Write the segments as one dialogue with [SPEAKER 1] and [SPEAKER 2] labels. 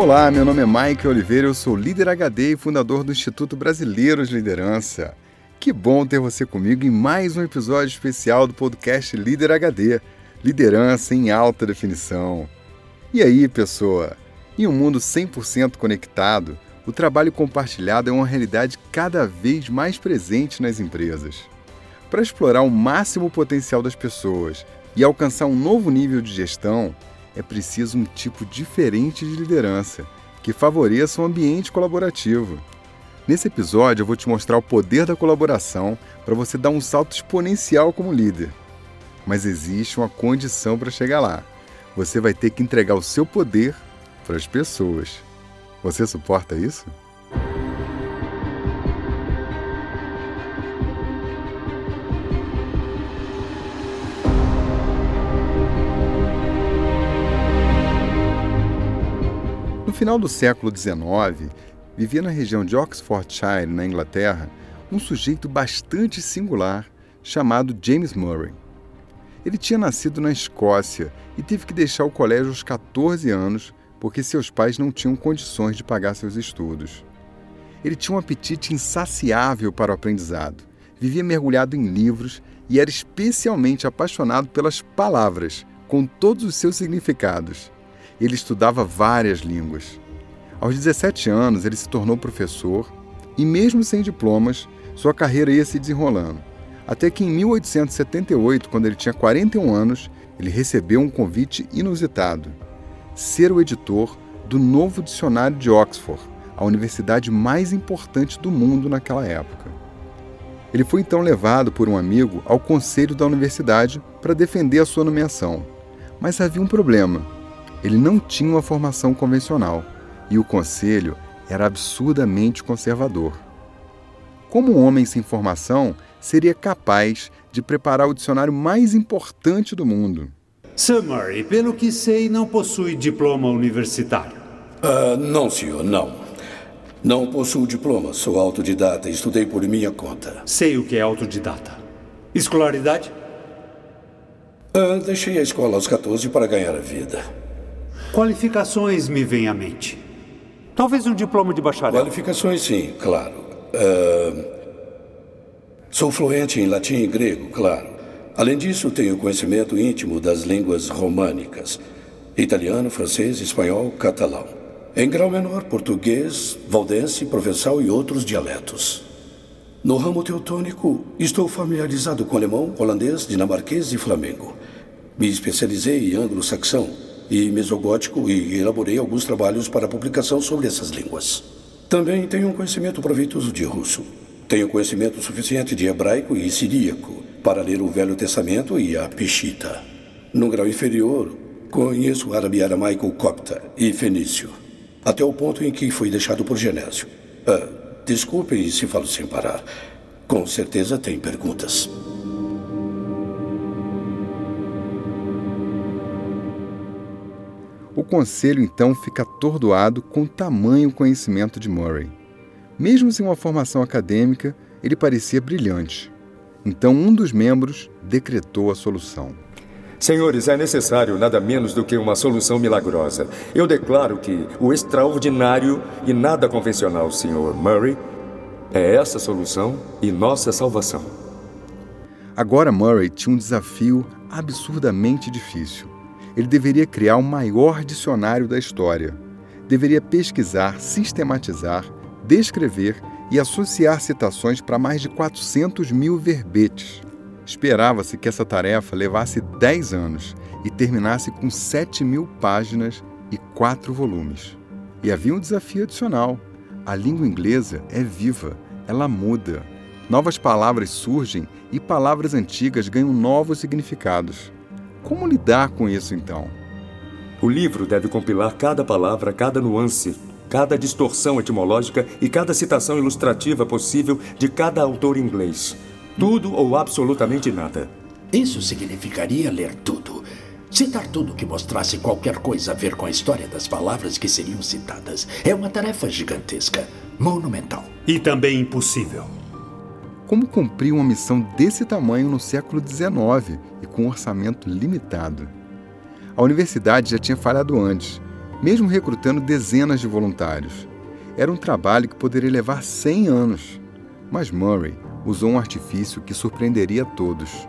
[SPEAKER 1] Olá, meu nome é Mike Oliveira, eu sou líder HD e fundador do Instituto Brasileiro de Liderança. Que bom ter você comigo em mais um episódio especial do podcast Líder HD Liderança em Alta Definição. E aí, pessoa? Em um mundo 100% conectado, o trabalho compartilhado é uma realidade cada vez mais presente nas empresas. Para explorar o máximo potencial das pessoas e alcançar um novo nível de gestão, é preciso um tipo diferente de liderança, que favoreça um ambiente colaborativo. Nesse episódio, eu vou te mostrar o poder da colaboração para você dar um salto exponencial como líder. Mas existe uma condição para chegar lá. Você vai ter que entregar o seu poder para as pessoas. Você suporta isso? Final do século XIX, vivia na região de Oxfordshire, na Inglaterra, um sujeito bastante singular chamado James Murray. Ele tinha nascido na Escócia e teve que deixar o colégio aos 14 anos porque seus pais não tinham condições de pagar seus estudos. Ele tinha um apetite insaciável para o aprendizado, vivia mergulhado em livros e era especialmente apaixonado pelas palavras, com todos os seus significados. Ele estudava várias línguas. Aos 17 anos, ele se tornou professor e, mesmo sem diplomas, sua carreira ia se desenrolando. Até que em 1878, quando ele tinha 41 anos, ele recebeu um convite inusitado ser o editor do novo dicionário de Oxford, a universidade mais importante do mundo naquela época. Ele foi então levado por um amigo ao conselho da universidade para defender a sua nomeação. Mas havia um problema. Ele não tinha uma formação convencional e o conselho era absurdamente conservador. Como um homem sem formação seria capaz de preparar o dicionário mais importante do mundo?
[SPEAKER 2] Sir Murray, pelo que sei, não possui diploma universitário.
[SPEAKER 3] Uh, não, senhor, não. Não possuo diploma, sou autodidata e estudei por minha conta.
[SPEAKER 2] Sei o que é autodidata. Escolaridade?
[SPEAKER 3] Uh, deixei a escola aos 14 para ganhar a vida.
[SPEAKER 2] Qualificações me vêm à mente. Talvez um diploma de bacharel.
[SPEAKER 3] Qualificações, sim, claro. Uh, sou fluente em latim e grego, claro. Além disso, tenho conhecimento íntimo das línguas românicas: italiano, francês, espanhol, catalão. Em grau menor, português, valdense, provençal e outros dialetos. No ramo teutônico, estou familiarizado com alemão, holandês, dinamarquês e flamengo. Me especializei em anglo-saxão e mesogótico e elaborei alguns trabalhos para publicação sobre essas línguas. Também tenho um conhecimento proveitoso de russo. Tenho conhecimento suficiente de hebraico e siríaco para ler o Velho Testamento e a Peshita. No grau inferior, conheço árabe aramaico copta e fenício, até o ponto em que fui deixado por Genésio. Ah, desculpem se falo sem parar. Com certeza tem perguntas.
[SPEAKER 1] Conselho então fica atordoado com o tamanho conhecimento de Murray. Mesmo sem uma formação acadêmica, ele parecia brilhante. Então um dos membros decretou a solução.
[SPEAKER 4] Senhores, é necessário nada menos do que uma solução milagrosa. Eu declaro que o extraordinário e nada convencional, Sr. Murray, é essa solução e nossa salvação.
[SPEAKER 1] Agora Murray tinha um desafio absurdamente difícil. Ele deveria criar o maior dicionário da história. Deveria pesquisar, sistematizar, descrever e associar citações para mais de 400 mil verbetes. Esperava-se que essa tarefa levasse 10 anos e terminasse com 7 mil páginas e 4 volumes. E havia um desafio adicional. A língua inglesa é viva, ela muda. Novas palavras surgem e palavras antigas ganham novos significados. Como lidar com isso então?
[SPEAKER 4] O livro deve compilar cada palavra, cada nuance, cada distorção etimológica e cada citação ilustrativa possível de cada autor inglês. Tudo ou absolutamente nada.
[SPEAKER 5] Isso significaria ler tudo. Citar tudo que mostrasse qualquer coisa a ver com a história das palavras que seriam citadas. É uma tarefa gigantesca, monumental.
[SPEAKER 2] E também impossível.
[SPEAKER 1] Como cumprir uma missão desse tamanho no século XIX e com um orçamento limitado? A universidade já tinha falhado antes mesmo recrutando dezenas de voluntários. Era um trabalho que poderia levar 100 anos. Mas Murray usou um artifício que surpreenderia a todos.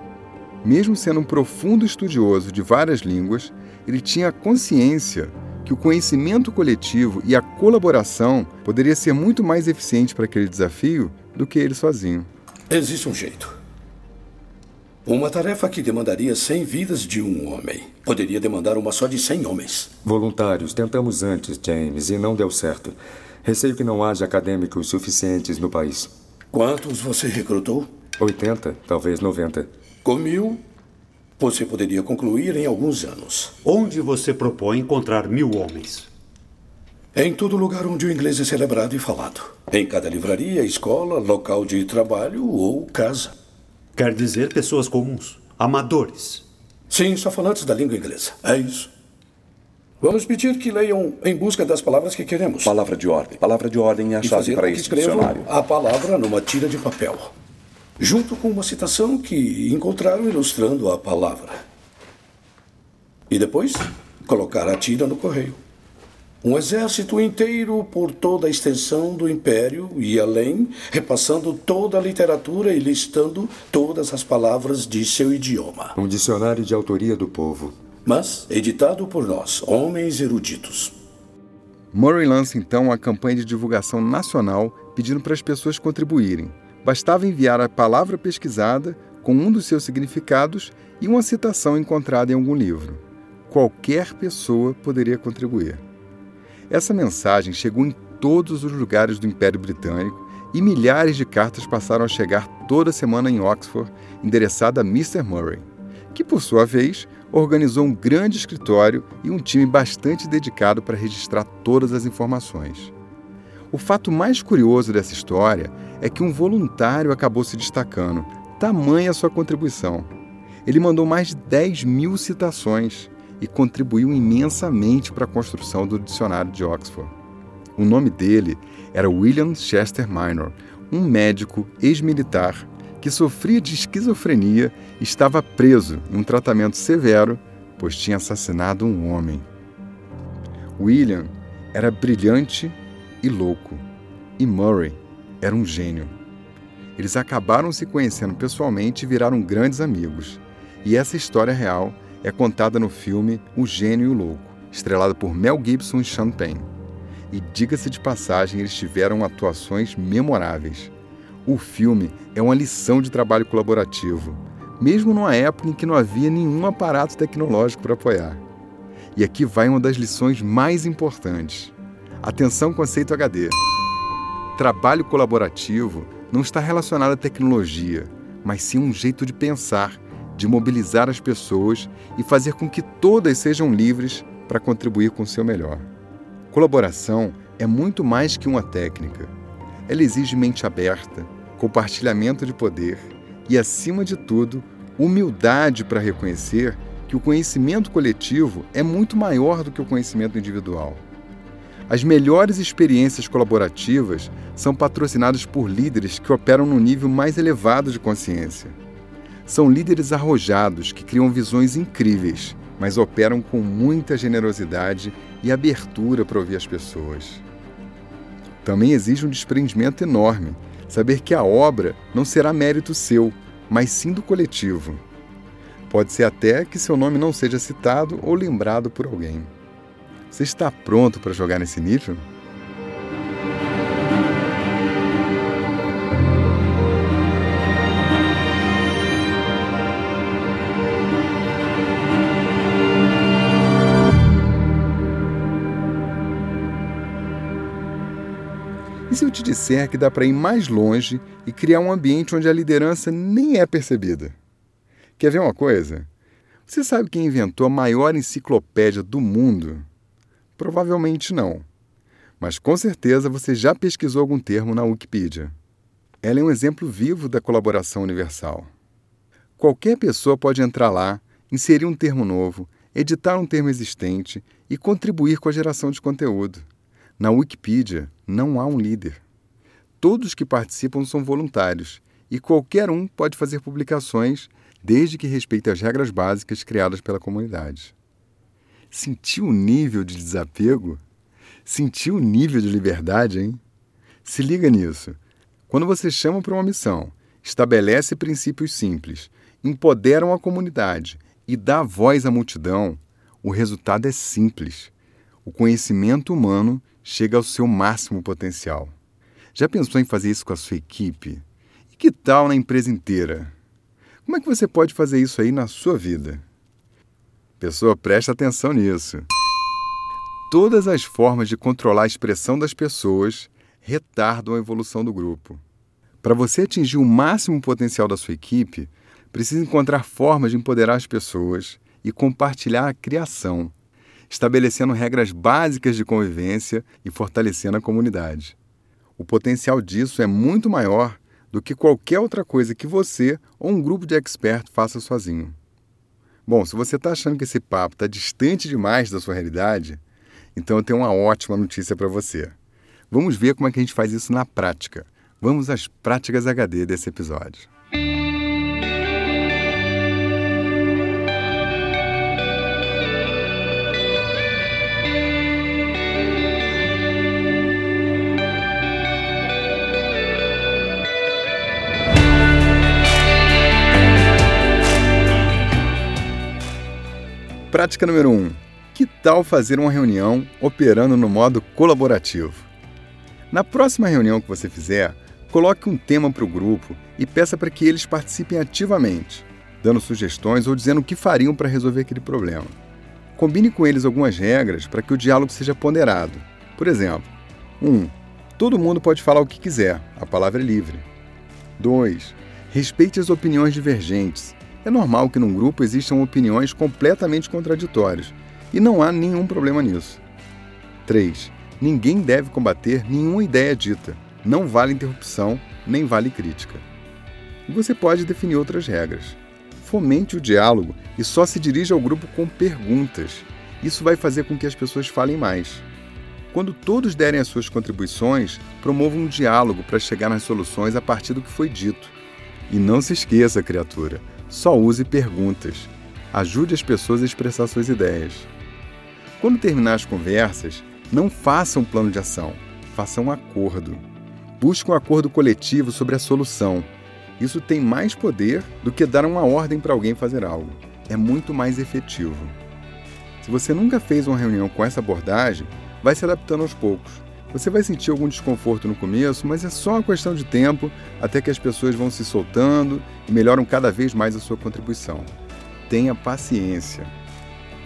[SPEAKER 1] Mesmo sendo um profundo estudioso de várias línguas, ele tinha consciência que o conhecimento coletivo e a colaboração poderia ser muito mais eficiente para aquele desafio do que ele sozinho.
[SPEAKER 3] Existe um jeito. Uma tarefa que demandaria 100 vidas de um homem poderia demandar uma só de 100 homens.
[SPEAKER 4] Voluntários, tentamos antes, James, e não deu certo. Receio que não haja acadêmicos suficientes no país.
[SPEAKER 3] Quantos você recrutou?
[SPEAKER 4] 80, talvez 90.
[SPEAKER 3] Com mil, você poderia concluir em alguns anos.
[SPEAKER 2] Onde você propõe encontrar mil homens?
[SPEAKER 3] Em todo lugar onde o inglês é celebrado e falado. Em cada livraria, escola, local de trabalho ou casa.
[SPEAKER 2] Quer dizer pessoas comuns, amadores.
[SPEAKER 3] Sim, só falantes da língua inglesa. É isso. Vamos pedir que leiam em busca das palavras que queremos.
[SPEAKER 6] Palavra de ordem. Palavra de ordem é a chave
[SPEAKER 3] fazer
[SPEAKER 6] para
[SPEAKER 3] escrevam
[SPEAKER 6] dicionário.
[SPEAKER 3] a palavra numa tira de papel, junto com uma citação que encontraram ilustrando a palavra. E depois, colocar a tira no correio. Um exército inteiro por toda a extensão do império e além, repassando toda a literatura e listando todas as palavras de seu idioma.
[SPEAKER 4] Um dicionário de autoria do povo.
[SPEAKER 3] Mas editado por nós, homens eruditos.
[SPEAKER 1] Murray lança então uma campanha de divulgação nacional pedindo para as pessoas contribuírem. Bastava enviar a palavra pesquisada com um dos seus significados e uma citação encontrada em algum livro. Qualquer pessoa poderia contribuir. Essa mensagem chegou em todos os lugares do Império Britânico e milhares de cartas passaram a chegar toda semana em Oxford, endereçada a Mr. Murray, que, por sua vez, organizou um grande escritório e um time bastante dedicado para registrar todas as informações. O fato mais curioso dessa história é que um voluntário acabou se destacando, tamanha sua contribuição. Ele mandou mais de 10 mil citações e contribuiu imensamente para a construção do dicionário de Oxford. O nome dele era William Chester Minor, um médico ex-militar que sofria de esquizofrenia e estava preso em um tratamento severo, pois tinha assassinado um homem. William era brilhante e louco, e Murray era um gênio. Eles acabaram se conhecendo pessoalmente e viraram grandes amigos. E essa história real é contada no filme O Gênio e o Louco, estrelado por Mel Gibson e Sean Penn. E diga-se de passagem, eles tiveram atuações memoráveis. O filme é uma lição de trabalho colaborativo, mesmo numa época em que não havia nenhum aparato tecnológico para apoiar. E aqui vai uma das lições mais importantes. Atenção conceito HD. Trabalho colaborativo não está relacionado à tecnologia, mas sim a um jeito de pensar, de mobilizar as pessoas e fazer com que todas sejam livres para contribuir com o seu melhor. Colaboração é muito mais que uma técnica. Ela exige mente aberta, compartilhamento de poder e, acima de tudo, humildade para reconhecer que o conhecimento coletivo é muito maior do que o conhecimento individual. As melhores experiências colaborativas são patrocinadas por líderes que operam no nível mais elevado de consciência. São líderes arrojados que criam visões incríveis, mas operam com muita generosidade e abertura para ouvir as pessoas. Também exige um desprendimento enorme saber que a obra não será mérito seu, mas sim do coletivo. Pode ser até que seu nome não seja citado ou lembrado por alguém. Você está pronto para jogar nesse nível? Se eu te disser que dá para ir mais longe e criar um ambiente onde a liderança nem é percebida? Quer ver uma coisa? Você sabe quem inventou a maior enciclopédia do mundo? Provavelmente não. Mas com certeza você já pesquisou algum termo na Wikipedia. Ela é um exemplo vivo da colaboração universal. Qualquer pessoa pode entrar lá, inserir um termo novo, editar um termo existente e contribuir com a geração de conteúdo. Na Wikipedia não há um líder. Todos que participam são voluntários e qualquer um pode fazer publicações desde que respeite as regras básicas criadas pela comunidade. Sentiu o nível de desapego? Sentiu o nível de liberdade, hein? Se liga nisso. Quando você chama para uma missão, estabelece princípios simples, empodera a comunidade e dá voz à multidão, o resultado é simples. O conhecimento humano chega ao seu máximo potencial. Já pensou em fazer isso com a sua equipe? E que tal na empresa inteira? Como é que você pode fazer isso aí na sua vida? Pessoa, presta atenção nisso. Todas as formas de controlar a expressão das pessoas retardam a evolução do grupo. Para você atingir o máximo potencial da sua equipe, precisa encontrar formas de empoderar as pessoas e compartilhar a criação, estabelecendo regras básicas de convivência e fortalecendo a comunidade. O potencial disso é muito maior do que qualquer outra coisa que você ou um grupo de experts faça sozinho. Bom, se você está achando que esse papo está distante demais da sua realidade, então eu tenho uma ótima notícia para você. Vamos ver como é que a gente faz isso na prática. Vamos às práticas HD desse episódio. Prática número 1. Um, que tal fazer uma reunião operando no modo colaborativo? Na próxima reunião que você fizer, coloque um tema para o grupo e peça para que eles participem ativamente, dando sugestões ou dizendo o que fariam para resolver aquele problema. Combine com eles algumas regras para que o diálogo seja ponderado. Por exemplo, 1. Um, todo mundo pode falar o que quiser, a palavra é livre. 2. Respeite as opiniões divergentes é normal que num grupo existam opiniões completamente contraditórias, e não há nenhum problema nisso. 3. Ninguém deve combater nenhuma ideia dita. Não vale interrupção, nem vale crítica. E você pode definir outras regras. Fomente o diálogo e só se dirija ao grupo com perguntas. Isso vai fazer com que as pessoas falem mais. Quando todos derem as suas contribuições, promova um diálogo para chegar nas soluções a partir do que foi dito. E não se esqueça, criatura, só use perguntas. Ajude as pessoas a expressar suas ideias. Quando terminar as conversas, não faça um plano de ação, faça um acordo. Busque um acordo coletivo sobre a solução. Isso tem mais poder do que dar uma ordem para alguém fazer algo. É muito mais efetivo. Se você nunca fez uma reunião com essa abordagem, vai se adaptando aos poucos. Você vai sentir algum desconforto no começo, mas é só uma questão de tempo até que as pessoas vão se soltando e melhoram cada vez mais a sua contribuição. Tenha paciência.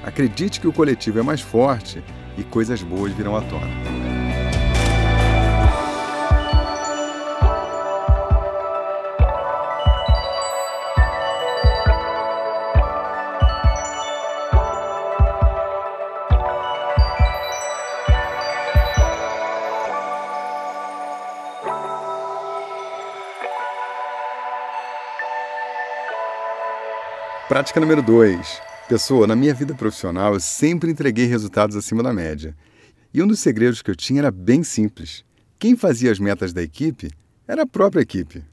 [SPEAKER 1] Acredite que o coletivo é mais forte e coisas boas virão à tona. Prática número 2. Pessoa, na minha vida profissional eu sempre entreguei resultados acima da média. E um dos segredos que eu tinha era bem simples. Quem fazia as metas da equipe era a própria equipe.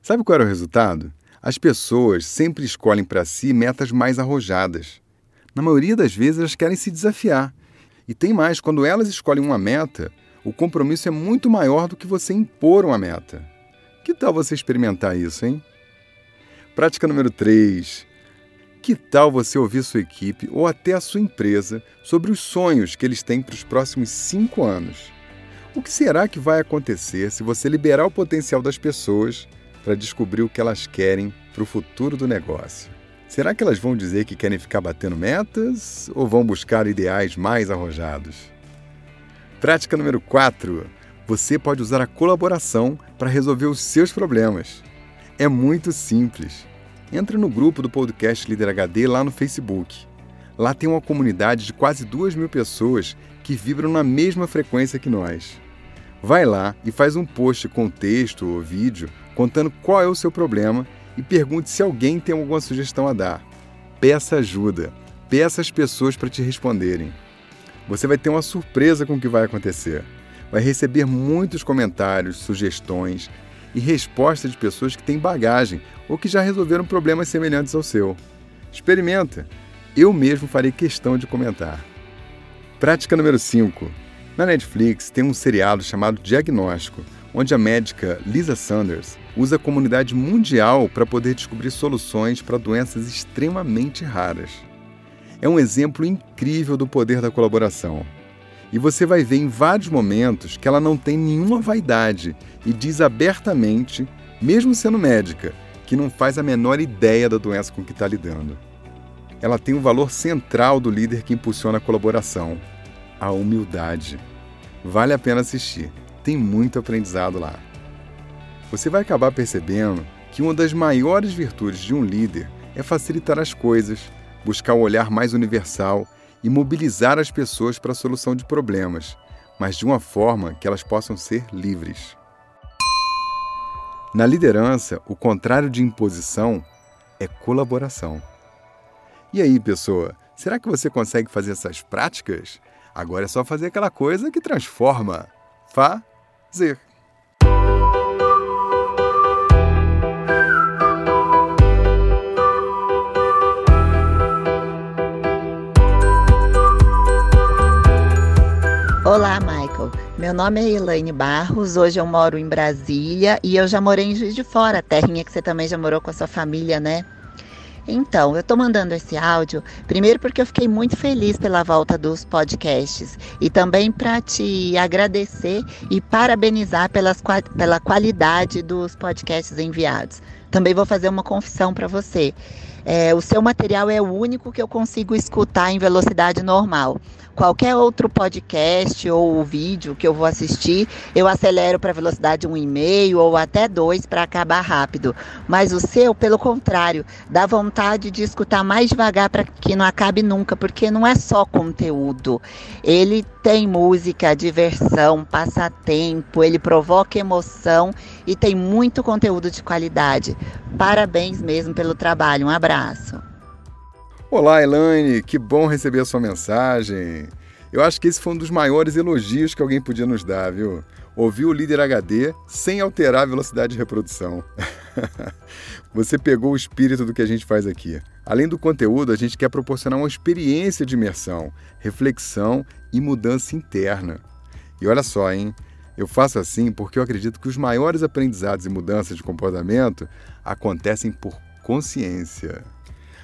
[SPEAKER 1] Sabe qual era o resultado? As pessoas sempre escolhem para si metas mais arrojadas. Na maioria das vezes elas querem se desafiar. E tem mais, quando elas escolhem uma meta, o compromisso é muito maior do que você impor uma meta. Que tal você experimentar isso, hein? Prática número 3. Que tal você ouvir sua equipe ou até a sua empresa sobre os sonhos que eles têm para os próximos cinco anos? O que será que vai acontecer se você liberar o potencial das pessoas para descobrir o que elas querem para o futuro do negócio? Será que elas vão dizer que querem ficar batendo metas ou vão buscar ideais mais arrojados? Prática número 4. Você pode usar a colaboração para resolver os seus problemas. É muito simples entra no grupo do podcast Líder HD lá no Facebook. Lá tem uma comunidade de quase duas mil pessoas que vibram na mesma frequência que nós. Vai lá e faz um post com texto ou vídeo contando qual é o seu problema e pergunte se alguém tem alguma sugestão a dar. Peça ajuda, peça as pessoas para te responderem. Você vai ter uma surpresa com o que vai acontecer. Vai receber muitos comentários, sugestões, e respostas de pessoas que têm bagagem ou que já resolveram problemas semelhantes ao seu. Experimenta! Eu mesmo farei questão de comentar. Prática número 5. Na Netflix tem um seriado chamado Diagnóstico, onde a médica Lisa Sanders usa a comunidade mundial para poder descobrir soluções para doenças extremamente raras. É um exemplo incrível do poder da colaboração. E você vai ver em vários momentos que ela não tem nenhuma vaidade e diz abertamente, mesmo sendo médica, que não faz a menor ideia da doença com que está lidando. Ela tem o um valor central do líder que impulsiona a colaboração, a humildade. Vale a pena assistir, tem muito aprendizado lá. Você vai acabar percebendo que uma das maiores virtudes de um líder é facilitar as coisas, buscar o um olhar mais universal e mobilizar as pessoas para a solução de problemas, mas de uma forma que elas possam ser livres. Na liderança, o contrário de imposição é colaboração. E aí, pessoa, será que você consegue fazer essas práticas? Agora é só fazer aquela coisa que transforma. Fazer.
[SPEAKER 7] Olá, Michael. Meu nome é Elaine Barros. Hoje eu moro em Brasília e eu já morei em Juiz de Fora, terrinha que você também já morou com a sua família, né? Então, eu estou mandando esse áudio primeiro porque eu fiquei muito feliz pela volta dos podcasts e também para te agradecer e parabenizar pelas, pela qualidade dos podcasts enviados. Também vou fazer uma confissão para você. É, o seu material é o único que eu consigo escutar em velocidade normal. Qualquer outro podcast ou vídeo que eu vou assistir, eu acelero para velocidade 1,5 ou até 2 para acabar rápido. Mas o seu, pelo contrário, dá vontade de escutar mais devagar para que não acabe nunca, porque não é só conteúdo. Ele tem música, diversão, passatempo, ele provoca emoção e tem muito conteúdo de qualidade. Parabéns mesmo pelo trabalho. Um abraço.
[SPEAKER 1] Olá, Elaine, que bom receber a sua mensagem. Eu acho que esse foi um dos maiores elogios que alguém podia nos dar, viu? Ouvir o líder HD sem alterar a velocidade de reprodução. Você pegou o espírito do que a gente faz aqui. Além do conteúdo, a gente quer proporcionar uma experiência de imersão, reflexão e mudança interna. E olha só, hein? Eu faço assim porque eu acredito que os maiores aprendizados e mudanças de comportamento acontecem por consciência.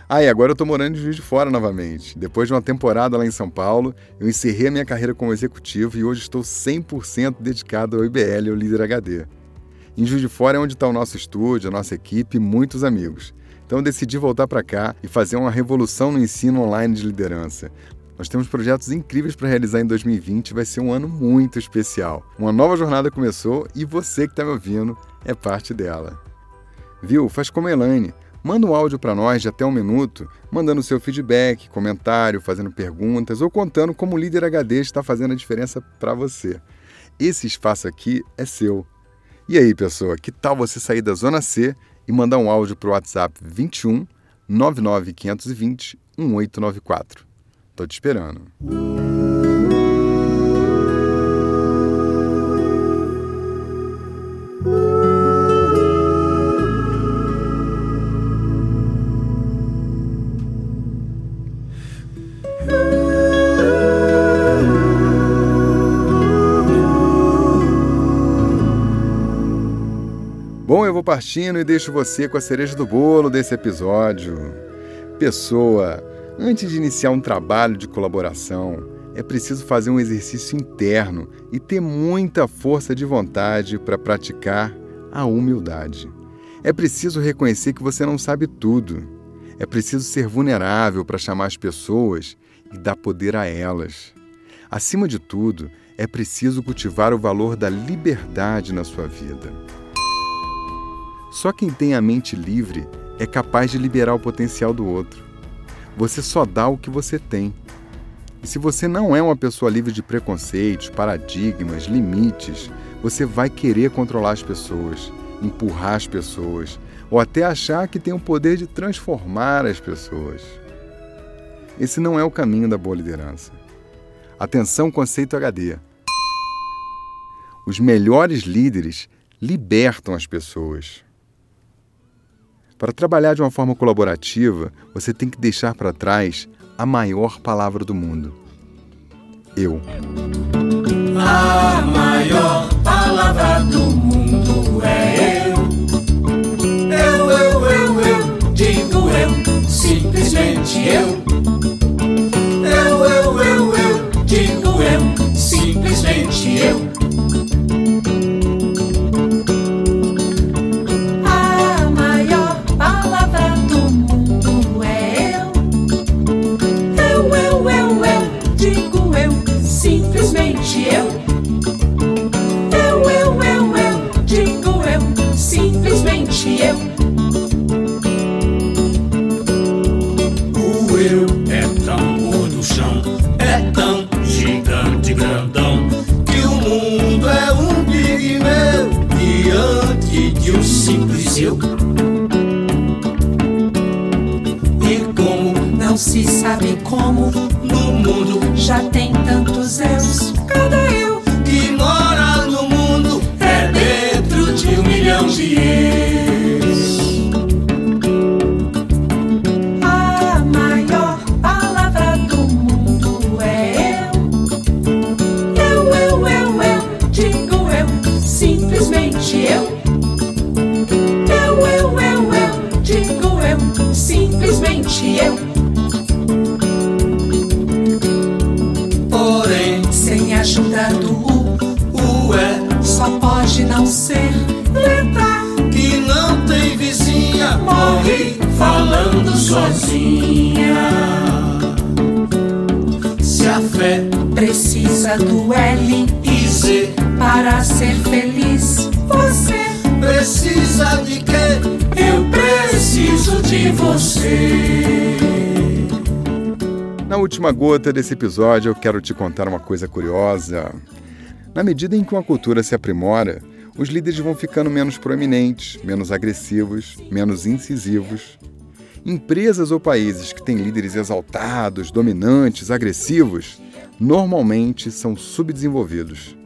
[SPEAKER 1] Ah, e agora eu estou morando em Juiz de Fora novamente. Depois de uma temporada lá em São Paulo, eu encerrei a minha carreira como executivo e hoje estou 100% dedicado ao IBL, ao Líder HD. Em Juiz de Fora é onde está o nosso estúdio, a nossa equipe e muitos amigos. Então eu decidi voltar para cá e fazer uma revolução no ensino online de liderança. Nós temos projetos incríveis para realizar em 2020 vai ser um ano muito especial. Uma nova jornada começou e você que está me ouvindo é parte dela. Viu? Faz como a Elaine. Manda um áudio para nós de até um minuto, mandando seu feedback, comentário, fazendo perguntas ou contando como o líder HD está fazendo a diferença para você. Esse espaço aqui é seu. E aí, pessoa, que tal você sair da Zona C e mandar um áudio para o WhatsApp 21 99520 1894? Tô te esperando. Bom, eu vou partindo e deixo você com a cereja do bolo desse episódio. Pessoa, antes de iniciar um trabalho de colaboração, é preciso fazer um exercício interno e ter muita força de vontade para praticar a humildade. É preciso reconhecer que você não sabe tudo. É preciso ser vulnerável para chamar as pessoas e dar poder a elas. Acima de tudo, é preciso cultivar o valor da liberdade na sua vida. Só quem tem a mente livre é capaz de liberar o potencial do outro. Você só dá o que você tem. E se você não é uma pessoa livre de preconceitos, paradigmas, limites, você vai querer controlar as pessoas, empurrar as pessoas, ou até achar que tem o poder de transformar as pessoas. Esse não é o caminho da boa liderança. Atenção, conceito HD. Os melhores líderes libertam as pessoas. Para trabalhar de uma forma colaborativa, você tem que deixar para trás a maior palavra do mundo: eu.
[SPEAKER 8] A maior palavra do mundo é eu. Eu, eu, eu, eu, digo eu, simplesmente eu. Eu, eu, eu, eu, digo eu, simplesmente eu. De
[SPEAKER 9] precisa
[SPEAKER 8] de quê? Eu preciso de você.
[SPEAKER 1] Na última gota desse episódio, eu quero te contar uma coisa curiosa. Na medida em que uma cultura se aprimora, os líderes vão ficando menos proeminentes, menos agressivos, menos incisivos. Empresas ou países que têm líderes exaltados, dominantes, agressivos, normalmente são subdesenvolvidos.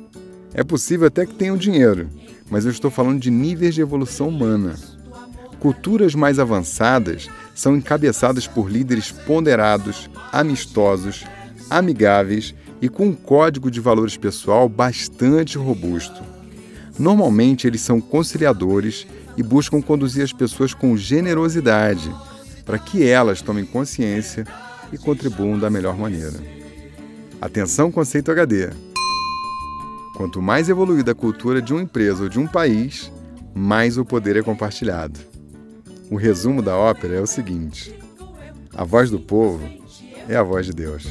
[SPEAKER 1] É possível até que tenham dinheiro, mas eu estou falando de níveis de evolução humana. Culturas mais avançadas são encabeçadas por líderes ponderados, amistosos, amigáveis e com um código de valores pessoal bastante robusto. Normalmente, eles são conciliadores e buscam conduzir as pessoas com generosidade, para que elas tomem consciência e contribuam da melhor maneira. Atenção, conceito HD. Quanto mais evoluída a cultura de uma empresa ou de um país, mais o poder é compartilhado. O resumo da ópera é o seguinte: a voz do povo é a voz de Deus.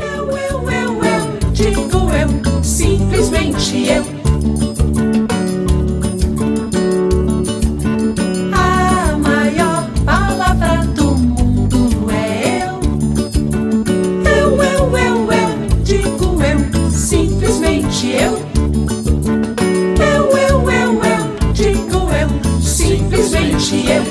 [SPEAKER 9] Eu, eu, eu, eu, digo eu, simplesmente eu. Simplesmente eu.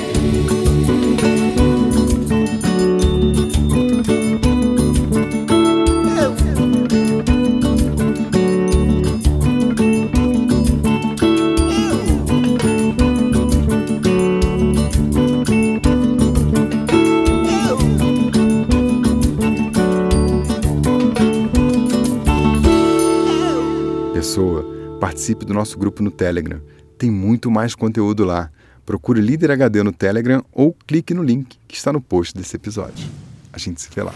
[SPEAKER 1] Pessoa, participe do nosso grupo no Telegram. Tem muito mais conteúdo lá. Procure Líder HD no Telegram ou clique no link que está no post desse episódio. A gente se vê lá.